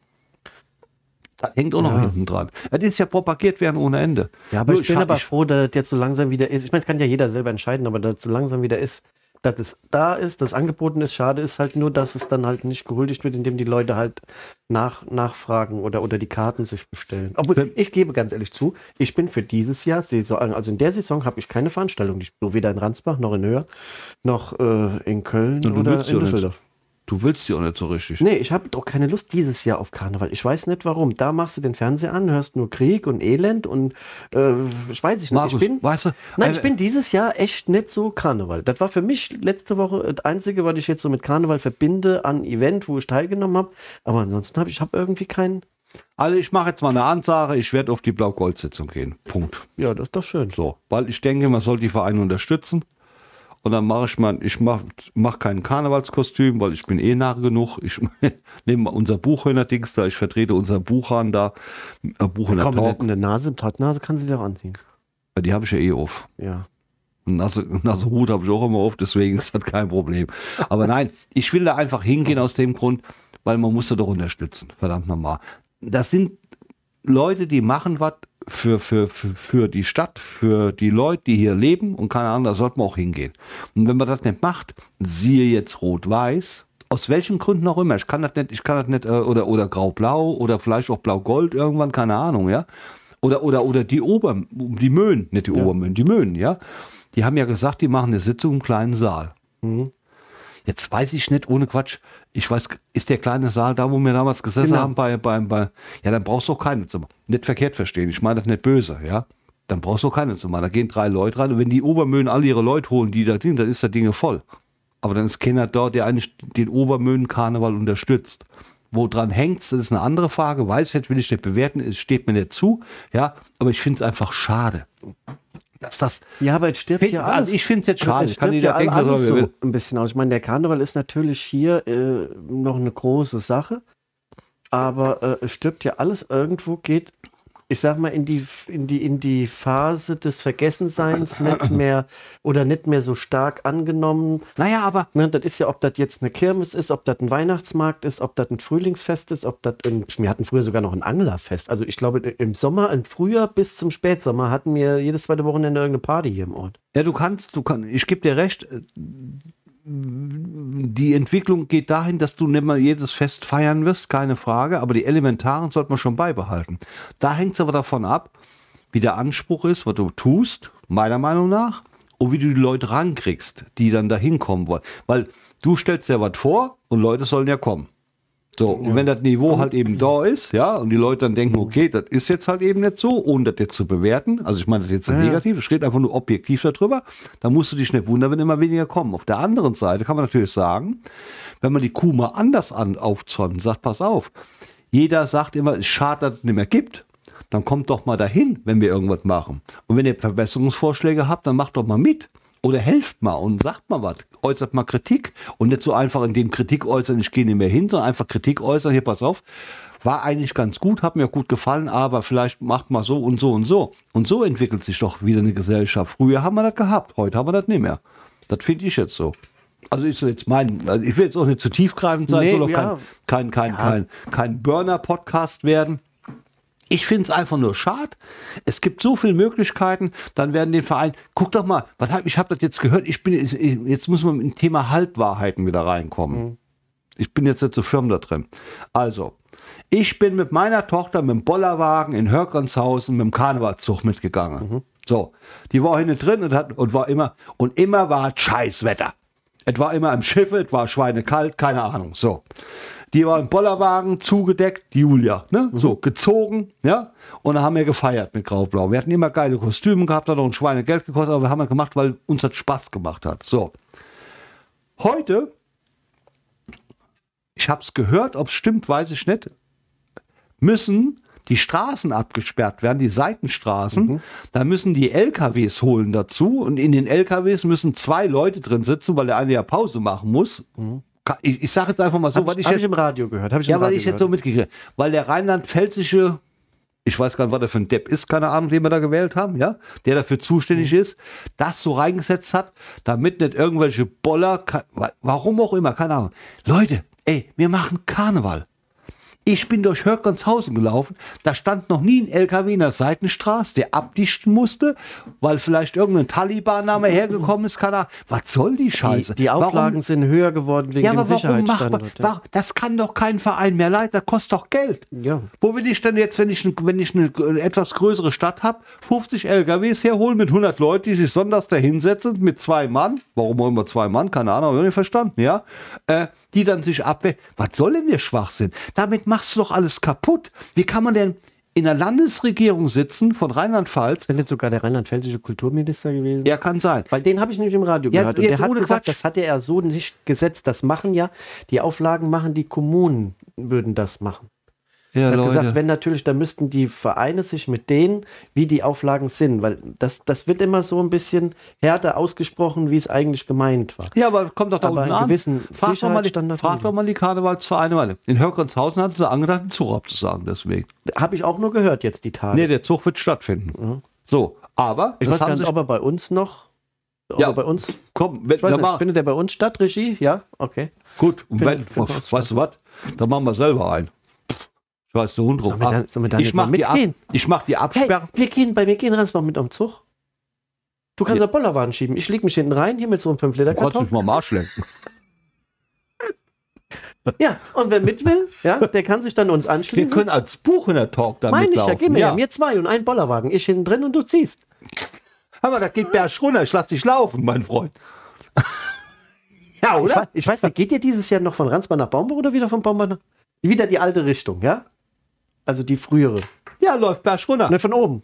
Das hängt auch noch ja. hinten dran. Das ist ja propagiert werden ohne Ende. Ja, aber Nur ich bin aber froh, dass das jetzt so langsam wieder ist. Ich meine, es kann ja jeder selber entscheiden, aber dass es so langsam wieder ist, dass es da ist, das angeboten ist. Schade ist halt nur, dass es dann halt nicht gehuldigt wird, indem die Leute halt nach, nachfragen oder, oder die Karten sich bestellen. Obwohl, ich gebe ganz ehrlich zu, ich bin für dieses Jahr Saison, also in der Saison habe ich keine Veranstaltung. Ich weder in Ransbach noch in Höher noch äh, in Köln oder in Düsseldorf. Du willst ja auch nicht so richtig. Nee, ich habe doch keine Lust dieses Jahr auf Karneval. Ich weiß nicht warum. Da machst du den Fernseher an, hörst nur Krieg und Elend und äh, ich weiß nicht. Markus, ich bin, weißt du, nein, ich bin dieses Jahr echt nicht so Karneval. Das war für mich letzte Woche das Einzige, was ich jetzt so mit Karneval verbinde an Event, wo ich teilgenommen habe. Aber ansonsten habe ich hab irgendwie keinen. Also ich mache jetzt mal eine Ansage, ich werde auf die Blau-Gold-Sitzung gehen. Punkt. Ja, das ist doch schön. So, weil ich denke, man soll die Vereine unterstützen. Und dann mache ich mal, ich mache mach kein Karnevalskostüm, weil ich bin eh nah genug. Ich (laughs) nehme mal unser Buchhörner-Dings da, ich vertrete unser Buchhahn da. Äh, Buchhörner Komm, Talk. Eine Nase, Nase kann sie dir auch anziehen. Ja, die habe ich ja eh auf. Ja. Nasse, nasse Hut habe ich auch immer auf, deswegen ist das kein Problem. Aber nein, ich will da einfach hingehen aus dem Grund, weil man muss da doch unterstützen. Verdammt nochmal. Das sind Leute, die machen was für, für, für, für die Stadt, für die Leute, die hier leben und keine Ahnung, da sollte man auch hingehen. Und wenn man das nicht macht, siehe jetzt Rot-Weiß, aus welchen Gründen auch immer, ich kann das nicht, ich kann das nicht, äh, oder, oder Grau-Blau oder vielleicht auch Blau-Gold irgendwann, keine Ahnung, ja. Oder, oder, oder die Ober, die Möhnen, nicht die ja. Obermöhnen, die Möhnen, ja. Die haben ja gesagt, die machen eine Sitzung im kleinen Saal. Mhm. Jetzt weiß ich nicht, ohne Quatsch, ich weiß, ist der kleine Saal da, wo wir damals gesessen genau. haben, bei, bei, bei, ja, dann brauchst du auch keine Zimmer. Nicht verkehrt verstehen, ich meine das nicht böse, ja. Dann brauchst du auch keine Zimmer. Da gehen drei Leute rein und wenn die Obermöhnen alle ihre Leute holen, die da drin, dann ist das Ding voll. Aber dann ist keiner dort, der eigentlich den Obermöhnen-Karneval unterstützt. Wo dran hängt, das ist eine andere Frage. Weiß ich nicht, will ich nicht bewerten, es steht mir nicht zu. Ja, aber ich finde es einfach schade dass das. Ja, aber jetzt stirbt ja alles. Also ich finde es jetzt schade. Kann ja denken, alles so ein bisschen aus. Ich meine, der Karneval ist natürlich hier äh, noch eine große Sache, aber äh, es stirbt ja alles irgendwo, geht ich sag mal, in die, in die, in die Phase des Vergessenseins nicht (clears throat) mehr oder nicht mehr so stark angenommen. Naja, aber. Ne, das ist ja, ob das jetzt eine Kirmes ist, ob das ein Weihnachtsmarkt ist, ob das ein Frühlingsfest ist, ob das ein, wir hatten früher sogar noch ein Anglerfest. Also ich glaube, im Sommer, im Frühjahr bis zum Spätsommer hatten wir jedes zweite Wochenende irgendeine Party hier im Ort. Ja, du kannst, du kannst, ich gebe dir recht, die Entwicklung geht dahin, dass du nicht mal jedes Fest feiern wirst, keine Frage, aber die elementaren sollte man schon beibehalten. Da hängt es aber davon ab, wie der Anspruch ist, was du tust, meiner Meinung nach, und wie du die Leute rankriegst, die dann da hinkommen wollen. Weil du stellst ja was vor und Leute sollen ja kommen. So, und wenn das Niveau halt eben da ist, ja, und die Leute dann denken, okay, das ist jetzt halt eben nicht so, ohne das jetzt zu bewerten, also ich meine das jetzt ja. negativ, ich rede einfach nur objektiv darüber, dann musst du dich nicht wundern, wenn immer weniger kommen. Auf der anderen Seite kann man natürlich sagen, wenn man die Kuh mal anders an, aufzäumt, sagt, pass auf, jeder sagt immer, es schade, dass es nicht mehr gibt, dann kommt doch mal dahin, wenn wir irgendwas machen. Und wenn ihr Verbesserungsvorschläge habt, dann macht doch mal mit. Oder helft mal und sagt mal was, äußert mal Kritik und nicht so einfach in dem Kritik äußern, ich gehe nicht mehr hin, sondern einfach Kritik äußern, hier pass auf, war eigentlich ganz gut, hat mir gut gefallen, aber vielleicht macht mal so und so und so. Und so entwickelt sich doch wieder eine Gesellschaft. Früher haben wir das gehabt, heute haben wir das nicht mehr. Das finde ich jetzt so. Also ist jetzt mein, also ich will jetzt auch nicht zu tiefgreifend sein, nee, soll auch ja. kein, kein, kein, ja. kein, kein Burner-Podcast werden. Ich finde es einfach nur schade. Es gibt so viele Möglichkeiten, dann werden den Verein, guck doch mal, was hab, ich habe das jetzt gehört, ich bin, jetzt muss man mit dem Thema Halbwahrheiten wieder reinkommen. Mhm. Ich bin jetzt nicht so firm da drin. Also, ich bin mit meiner Tochter mit dem Bollerwagen in Hörgrenshausen mit dem Karnevalzug mitgegangen. Mhm. So, die war hinten drin und, hat, und war immer, und immer war Scheißwetter. Es war immer im Schiff, es war schweinekalt, keine Ahnung. So. Die war im Bollerwagen zugedeckt, die Julia, ne? So, gezogen, ja? Und dann haben wir gefeiert mit Grau-Blau. Wir hatten immer geile Kostüme gehabt, hat auch ein Schweinegeld gekostet, aber wir haben das gemacht, weil uns das Spaß gemacht hat. So. Heute, ich habe es gehört, ob es stimmt, weiß ich nicht, müssen die Straßen abgesperrt werden, die Seitenstraßen. Da müssen die LKWs holen dazu und in den LKWs müssen zwei Leute drin sitzen, weil der eine ja Pause machen muss. Ka- Ich, ich sage jetzt einfach mal so, Hab weil ich, ich jetzt im Radio gehört. Hab ich ja, weil ich jetzt so mitgekriegt habe. Weil der rheinland-pfälzische, ich weiß gar nicht, was der für ein Depp ist, keine Ahnung, den wir da gewählt haben, ja, der dafür zuständig Mhm. ist, das so reingesetzt hat, damit nicht irgendwelche Boller, warum auch immer, keine Ahnung. Leute, ey, wir machen Karneval. Ich bin durch Hörkonshausen gelaufen, da stand noch nie ein LKW in der Seitenstraße, der abdichten musste, weil vielleicht irgendein Taliban-Name hergekommen ist, keine Ahnung. Was soll die die, Scheiße? die Warum- Auflagen sind höher geworden wegen ja, dem aber warum macht man, Sicherheitsstandard. ja. warum, das kann doch kein Verein mehr leiden, das kostet doch Geld. Ja. Wo will ich denn jetzt, wenn ich, wenn ich eine äh, etwas größere Stadt habe, 50 LKWs herholen mit 100 Leuten, die sich sonntags da hinsetzen mit zwei Mann, warum auch immer zwei Mann, keine Ahnung, habe ich nicht verstanden, ja, äh, die dann sich abwehren. Was soll denn der Schwachsinn? Damit machst du doch alles kaputt. Wie kann man denn in der Landesregierung sitzen von Rheinland-Pfalz? Ist jetzt sogar der rheinland-pfälzische Kulturminister gewesen? Ja, kann sein. Weil den habe ich nämlich im Radio Ja, gehört. Und jetzt der hat gesagt, Quatsch. das hatte er so nicht gesetzt. Das machen ja, die Auflagen machen die Kommunen, würden das machen. Ja, Er hat gesagt, wenn natürlich, dann müssten die Vereine sich mit denen, wie die Auflagen sind, weil das, das wird immer so ein bisschen härter ausgesprochen, wie es eigentlich gemeint war. Ja, aber kommt doch da Aber unten einen an. gewissen Frag doch, mal die, frag doch mal die Karnevalsvereine. Weil in Hörkonshausen hatten sie angedacht, einen Zug abzusagen, deswegen. Habe ich auch nur gehört jetzt die Tage. Nee, der Zug wird stattfinden. So, aber ich weiß gar haben nicht, ob er bei uns noch. Ja. bei uns. komm, wenn, Ich weiß nicht, findet er bei uns statt, Regie? Ja, okay. gut, und wenn, weißt du was, dann machen wir selber ein. Ich weiß der Hund drauf. Sollen wir dann- sollen wir dann ich mal mach die ab, mitgehen? ich mach die Hey, Absperrung. wir gehen, bei mir gehen Ransbach mit am Zug. Du kannst Ja. Bollerwagen schieben. Ich leg mich hinten rein, hier mit so einem 5 Liter Du kannst Karton. mich mal am Arsch lenken. (laughs) Ja, und wer mit will, ja, der kann sich dann uns Wir anschließen. können als Buch in der Talk da Meine ich ja, mitlaufen. gehen wir ja. Mir zwei und ein Bollerwagen. Ich hinten drin und du ziehst. Aber da geht Berg runter, ich lass dich laufen, mein Freund. (laughs) ja, Ich, weiß- ich weiß nicht, geht ihr dieses Jahr noch von Ransbach nach Baumbach oder wieder von Baumbach nach... Wieder die alte Richtung, ja? Also die frühere. Ja, läuft Berg runter. Ne, von oben.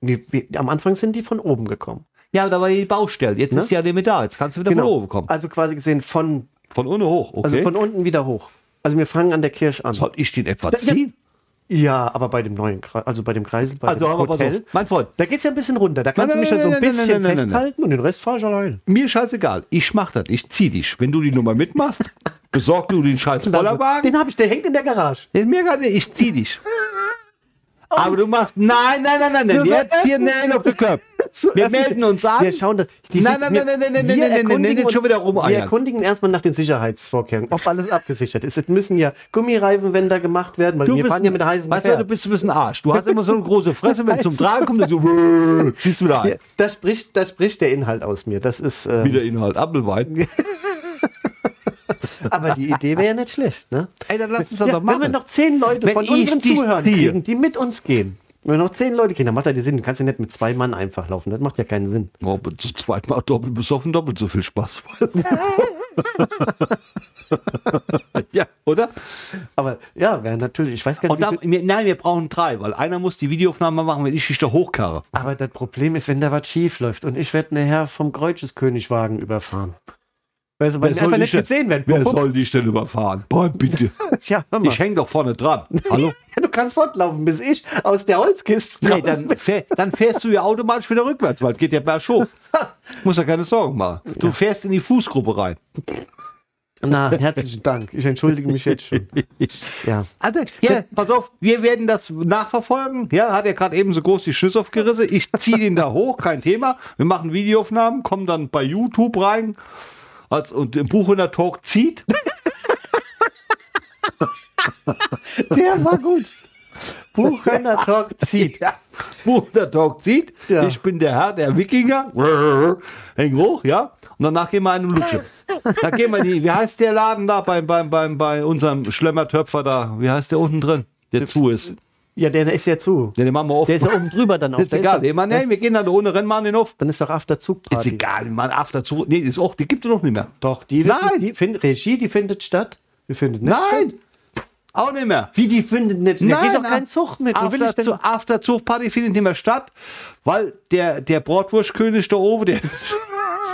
Die, die, am Anfang sind die von oben gekommen. Ja, da war die Baustelle. Jetzt Ne? ist ja nicht mehr da. Jetzt kannst du wieder von oben kommen. Also quasi gesehen von, Von unten hoch, okay. also von unten wieder hoch. Also wir fangen an der Kirche an. Soll ich den etwa ziehen? Ja, aber bei dem neuen, also bei dem Kreisel, bei Also, dem aber pass Hotel, auf, mein Freund, da geht's ja ein bisschen runter. Da kannst Nein, du mich nein, ja so ein nein, bisschen festhalten und den Rest fahr ich allein. mir scheißegal. Ich mach das. Ich zieh dich. Wenn du die Nummer mitmachst, besorg du den scheiß (laughs) Bollerwagen. Den habe ich, der hängt in der Garage. Ist mir gar nicht, ich zieh dich. Aber du machst, nein, nein, nein, nein, nein, So, jetzt hier nein auf den Kopf. So Wir melden uns an. Wir schauen das. die Nein, nein, nein, nein, nein, nein, nein, nein, nein, uns- schon wieder rumeiern. Wir erkundigen erstmal nach den Sicherheitsvorkehrungen, ob alles abgesichert ist. Es müssen ja Gummireifenwände gemacht werden, weil Du wir bist, fahren ja mit heißen weißt du, du bist ein bisschen Arsch. Du hast immer so eine (laughs) große Fresse, wenn es zum? Tragen kommt, dann so, (laughs) ziehst du wieder ein. Ja, da, spricht, da spricht der Inhalt aus mir. Das ist, ähm, Wieder Inhalt, Apfelwein. (laughs) (laughs) aber die Idee wäre ja nicht schlecht. Ne? Ey, dann lass uns das Ja, doch wenn wir machen. noch zehn Leute Wenn von unseren Zuhörern kriegen, die mit uns gehen, wenn wir noch zehn Leute kriegen, dann macht das ja Sinn. Du kannst ja nicht mit zwei Mann einfach laufen. Das macht ja keinen Sinn. Oh, zu zweit mal doppelt besoffen, doppelt so viel Spaß. (laughs) ja, oder? Aber ja, wäre natürlich, ich weiß gar nicht. dann, wir, nein, wir brauchen drei, weil einer muss die Videoaufnahme machen, wenn ich dich da hochkarre. aber das Problem ist, wenn da was schief läuft und ich werde nachher vom Kreuzeskönigwagen überfahren. Weißt du, weil Wer die einfach nicht gesehen werden. Wer soll die Stelle überfahren? Boah, bitte. (laughs) Tja. Ich hänge doch vorne dran. (laughs) Hallo? Ja, du kannst fortlaufen, bis ich aus der Holzkiste Nee, dann, fähr, dann fährst du ja automatisch wieder rückwärts, weil es geht ja berg hoch. (laughs) Muss ja keine Sorgen machen. Du fährst in die Fußgruppe rein. Na, herzlichen Dank. Ich entschuldige mich jetzt schon. Ja. Also, ja, pass auf, wir werden das nachverfolgen. Ja, hat er gerade eben so groß die Schüsse aufgerissen. Ich ziehe den da hoch, kein Thema. Wir machen Videoaufnahmen, kommen dann bei YouTube rein. Als, und im Buch in der Talk zieht. Der war gut. Buchhörner Talk zieht. Ja, Buch in der Talk zieht. Ja. Ich bin der Herr der Wikinger. Häng hoch, ja. Und danach gehen wir einen Lutsche. Da gehen wir die, wie heißt der Laden da bei, bei, bei, bei unserem Schlemmertöpfer da? Wie heißt der unten drin? Der zu ist. Ja, der ist ja zu. Ja, den machen wir auf. Der ist ja oben drüber dann auch. Ist Der egal. Ich meine, nee, wir gehen da ohne Rennen, machen den auf. Dann ist doch After Zug Ist egal, man After zu. Nee, ist auch, die gibt es noch nicht mehr. Doch, die, Nein. die findet, Regie, die findet statt. Die findet nicht Nein! statt. Auch nicht mehr. Wie, die findet nicht statt? Da geht doch kein Zug mit. After, denn? zu, After Zug Party findet nicht mehr statt, weil der, der Bratwurstkönig da oben, der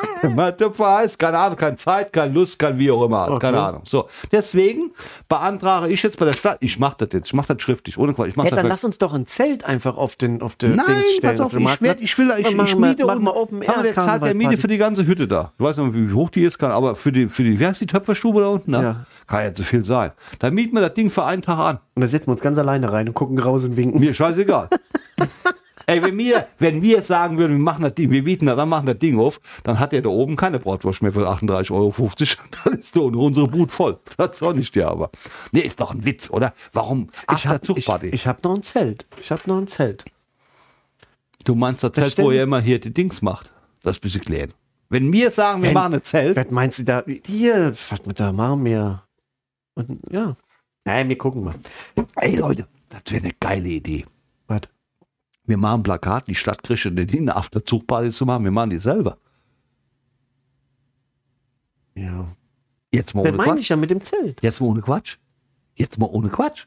(laughs) Man Töpfer heißt, keine Ahnung, keine Zeit, keine Lust, kein wie auch immer, hat, keine Okay. Ahnung. So, deswegen beantrage ich jetzt bei der Stadt, ich mache das jetzt, ich mache das schriftlich, ohne Quatsch. Ich mach Ja, das dann lass uns doch ein Zelt einfach auf den auf den Nein, Dings stellen, pass auf, den ich, werd, ich will, ich, Machen ich miete machen wir Open Air aber der zahlt der Miete für die ganze Hütte da. Ich weiß nicht, wie hoch die ist, kann, aber für die, für die, wie heißt die Töpferstube da unten? Ne? Ja. Kann ja zu viel sein. Dann mieten wir das Ding für einen Tag an. Und dann setzen wir uns ganz alleine rein und gucken raus und winken. Mir scheißegal. (laughs) Ey, wenn wir, wenn wir sagen würden, wir machen das Ding, wir bieten das, dann machen das Ding auf, dann hat der da oben keine Bratwurst mehr für 38,50 Euro. Dann ist da unsere Brut voll. Das soll nicht der aber. Nee, ist doch ein Witz, oder? Warum? Ich habe ich, Zugparty. ich hab noch ein Zelt. Ich habe noch ein Zelt. du meinst das Zelt, wo ihr immer hier die Dings macht? Das bisschen klären. Wenn wir sagen, wir Wenn- machen ein Zelt, Was meinst du da? Hier, was mit da machen wir? Und, ja. Nein, wir gucken mal. ey Leute, das wäre eine geile Idee. Wir machen Plakat, die Stadt kriegt den hin, eine Afterzugparty zu machen. Wir machen die selber. Ja. Jetzt mal ohne meine Quatsch. ich ja mit dem Zelt. Jetzt mal ohne Quatsch. Jetzt mal ohne Quatsch.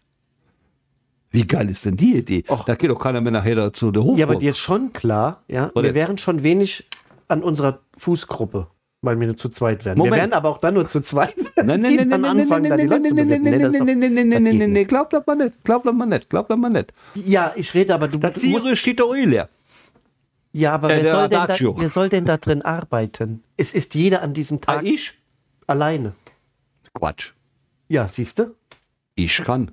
Wie geil ist denn die Idee? Och. Da geht doch keiner mehr nachher dazu der Hof. Ja, aber dir ist schon klar, ja, Oder- wir wären schon wenig an unserer Fußgruppe, weil wir nur zu zweit werden. Moment. Wir wären aber auch dann nur zu zweit, Nein, nein, nein, nein, nein, anfangen, nein, nein, nein, nein, nein, nein, nein, nein, nein, nein, nicht. Glaub das mal nicht. Glaub das mal nicht. Glaub das mal nicht. Ja, ich rede aber, du, Das du musst, steht doch eh leer. ja, aber Äh, wer, soll denn da, wer soll denn da drin arbeiten? Es ist jeder an diesem Ah, Tag ich? alleine. Quatsch. Ja, siehst du? Ich kann.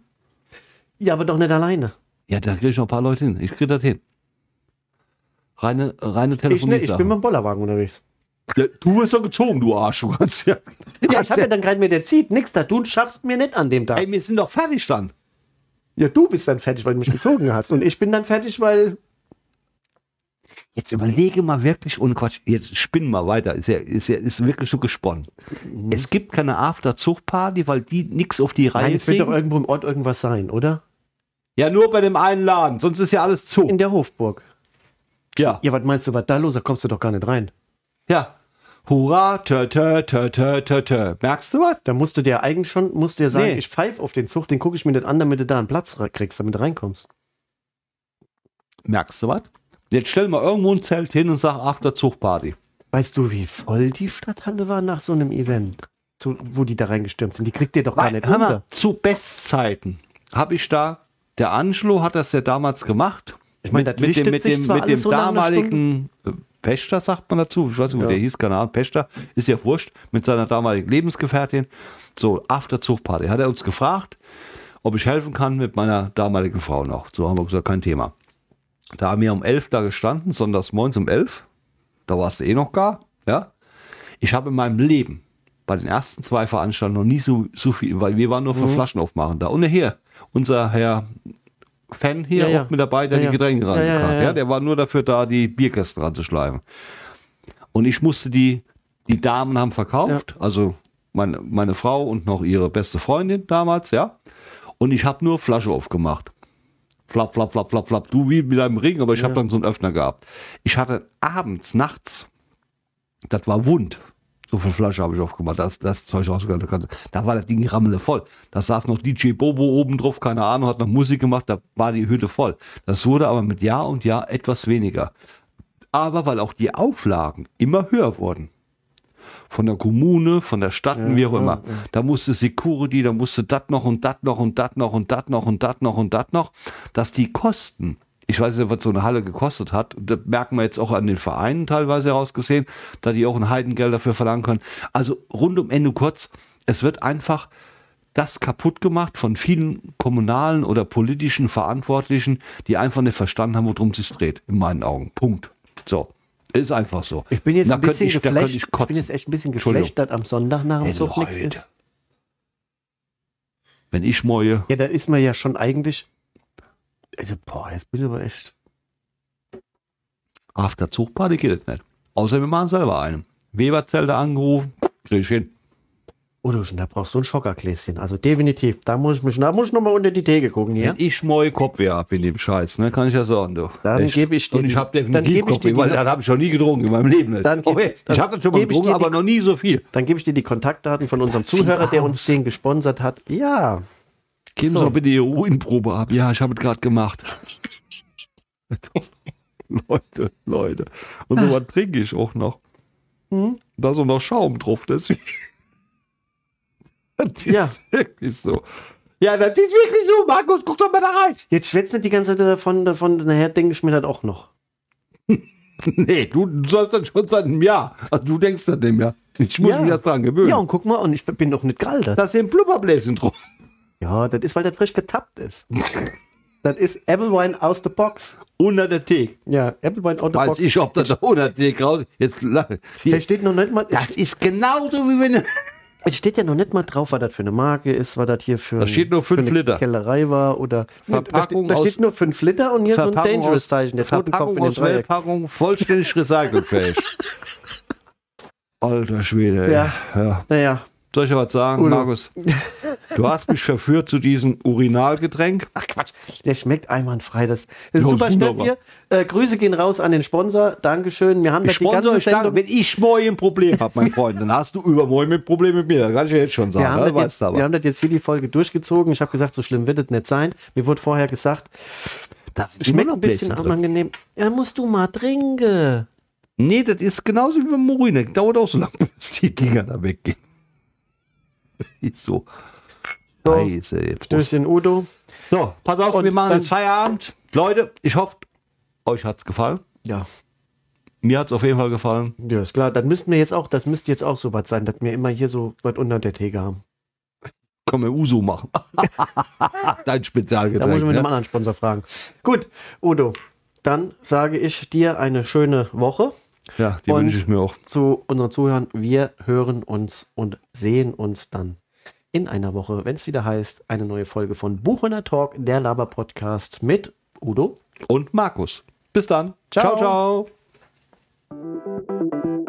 Ja, aber doch nicht alleine. Ja, da kriege ich noch ein paar Leute hin. Ich kriege das hin. Reine, reine Ich, ne, ich bin Telefonie. mit dem Bollerwagen unterwegs. Du bist doch gezogen, du Arsch. Du kannst ja. Ja, ich habe ja dann keinen mehr, der zieht. Nix da. Du schaffst mir nicht an dem Tag. Ey, wir sind doch fertig dann. Ja, du bist dann fertig, weil du mich gezogen hast. Und ich bin dann fertig, weil. Jetzt überlege mal wirklich, ohne Quatsch, jetzt spinnen mal weiter, ist ja, ist ja ist wirklich so gesponnen. Mhm. Es gibt keine After-Zug-Party, weil die nichts auf die Reihe Nein, es wird doch irgendwo im Ort irgendwas sein, oder? Ja, nur bei dem einen Laden, sonst ist ja alles zu. In der Hofburg. Ja, Ja, was meinst du, was da los ist? Da kommst du doch gar nicht rein. Ja. Hurra, tö, tö, tö, tö, tö, tö. Merkst du was? Da musst du dir eigentlich schon, musst dir sagen, Nee. ich pfeife auf den Zug, den gucke ich mir nicht an, damit du da einen Platz re- kriegst, damit du reinkommst. Merkst du was? Jetzt stell mal irgendwo ein Zelt hin und sag After-Zug-Party. Weißt du, wie voll die Stadthalle war nach so einem Event? So, wo die da reingestürmt sind. Die kriegt ihr doch gar nicht Hör mal, unter. zu Bestzeiten habe ich da, der Angelo hat das ja damals gemacht. Ich meine, das mit dem, lichtet mit sich dem, zwar mit dem so nach einer damaligen äh, Pächter, sagt man dazu, ich weiß nicht, wie Ja. der hieß, keine Ahnung, Pächter, ist ja wurscht, mit seiner damaligen Lebensgefährtin. So, Afterzugparty. Hat er uns gefragt, ob ich helfen kann mit meiner damaligen Frau noch. So haben wir gesagt, kein Thema. Da haben wir um 11 da gestanden, sonntags morgens um 11. Da warst du eh noch gar. Ja? Ich habe in meinem Leben bei den ersten zwei Veranstaltungen noch nie so, so viel, weil wir waren nur für Mhm. Flaschen aufmachen da. Und hier, unser Herr Fan hier Ja, ja. auch mit dabei, der Ja, die ja. Getränke Ja, rangekam. ja, Ja, ja, ja. der war nur dafür da, die Bierkästen ranzuschleifen. Und ich musste die, die Damen haben verkauft, also meine, meine Frau und noch ihre beste Freundin damals, ja. Und ich habe nur Flasche aufgemacht. Flap, flap, flap, flap, flap. Du wie mit einem Ring, aber ich habe dann so einen Öffner gehabt. Ich hatte abends, nachts, das war wund. So viel Flasche habe ich aufgemacht, das, das Zeug rausgegangen. Da war das Ding rammele voll. Da saß noch DJ Bobo oben drauf, keine Ahnung, hat noch Musik gemacht, da war die Hütte voll. Das wurde aber mit Jahr und Jahr etwas weniger. Aber weil auch die Auflagen immer höher wurden. Von der Kommune, von der Stadt, wie auch immer. Da musste Security, da musste das noch und das noch und das noch und das noch und das noch und das noch, dass die Kosten, ich weiß nicht, was so eine Halle gekostet hat, das merken wir jetzt auch an den Vereinen teilweise herausgesehen, da die auch ein Heidengeld dafür verlangen können. Also rund um Ende kurz, es wird einfach das kaputt gemacht von vielen kommunalen oder politischen Verantwortlichen, die einfach nicht verstanden haben, worum es sich dreht, in meinen Augen. Punkt. So. Ist einfach so. Ich bin jetzt Da ein bisschen ich, geflasht. ich Ich, bin jetzt echt ein bisschen geflasht, dass am Sonntag nach dem Zug nichts ist. Wenn ich moje, Ja, da ist man ja schon eigentlich. Also, boah, jetzt bin ich aber echt. After Zugparty geht es nicht. Außer wir machen selber einen. Weberzelte angerufen, krieg ich hin. Oh, du, da brauchst du ein Schockergläschen. Also definitiv. Da muss ich mich, da muss ich noch mal unter die Theke gucken, ja? Wenn ich moje Kopfweh hab in dem Scheiß, ne, kann ich ja sagen, du. Dann gebe ich dir Und ich habe dann definitiv dir Kopfweh, weil das habe ich noch nie getrunken in meinem Leben. Nicht. Dann geb- okay, dann ich habe das schon mal getrunken, aber noch nie so viel. Dann gebe ich dir die Kontaktdaten von unserem Zuhörer, der uns den gesponsert hat. Ja. Geben Sie So. doch bitte Ihre Urinprobe ab. Ja, ich habe es gerade gemacht. (laughs) Leute, Leute. Und so was trinke ich auch noch. Da ist auch noch Schaum drauf, deswegen. (laughs) Das ist Ja. wirklich so. Ja, das ist wirklich so, Markus, guck doch mal da rein. Jetzt schwätzt nicht die ganze Zeit davon, davon nachher denke ich mir das auch noch. (laughs) Nee, du sollst dann schon seit einem Jahr. Also du denkst an dem Jahr. Ich muss Ja. mich erst dran gewöhnen. Ja, und guck mal, und ich bin noch nicht gealtert. da sind Blubberbläschen drauf. Ja, das ist, weil das frisch getappt ist. (laughs) das ist Applewine aus der Box. Unter der Theke. Ja, Applewine aus der Weiß Box. ich, ob das da unter der Theke raus Jetzt Der hier, steht noch nicht mal. Das ist genauso wie wenn. Es steht ja noch nicht mal drauf, was das für eine Marke ist, was das hier für, Da steht nur für fünf eine Liter. Kellerei war oder Verpackung da, steht, da aus- steht nur 5 Liter und hier so ein Verpackung Dangerous aus- Zeichen, der Totenkopf Verpackung in den aus Dreieck. Wellpackung, vollständig recycelfähig. (laughs) Alter Schwede. ey. Ja. ja. Naja, Soll ich dir was sagen, Udo. Markus? (laughs) Du hast mich verführt zu diesem Urinalgetränk. ach Quatsch, der schmeckt einwandfrei. Das, das ist Ja, super schnell hier. Äh, Grüße gehen raus an den Sponsor. Dankeschön. Wir haben das die Sponsor, ganze ich danke, Sendung. wenn ich morgen ein Problem habe, mein (laughs) Freund, dann hast du übermorgen ein Problem mit mir. Das kann ich dir jetzt schon sagen. Wir haben, das das jetzt, wir haben das jetzt hier die Folge durchgezogen. Ich habe gesagt, so schlimm wird es nicht sein. Mir wurde vorher gesagt, das schmeckt ein bisschen drin. unangenehm. Ja, musst du mal trinken. Nee, das ist genauso wie beim Morinek. Dauert auch so lange, (laughs) bis die Dinger da weggehen. (laughs) ist so. Scheiße. Stößchen Udo. So, pass auf, Und wir machen dann- jetzt Feierabend. Leute, ich hoffe, euch hat's gefallen. Ja, Mir hat's auf jeden Fall gefallen. ja, ist klar. Das müssten wir jetzt auch, das müsste jetzt auch so was sein, dass wir immer hier so was unter der Theke haben. (laughs) Können wir Uso machen. (laughs) Dein Da muss Spezialgetränk. ich mit einem Ne? anderen Sponsor fragen. Gut, Udo, dann sage ich dir eine schöne Woche Ja, die Und- wünsche ich mir auch. zu unseren Zuhörern. Wir hören uns und sehen uns dann in einer Woche, wenn es wieder heißt, eine neue Folge von Buchhörner Talk, der Laber-Podcast mit Udo. Und Markus. Bis dann. Ciao. ciao. ciao.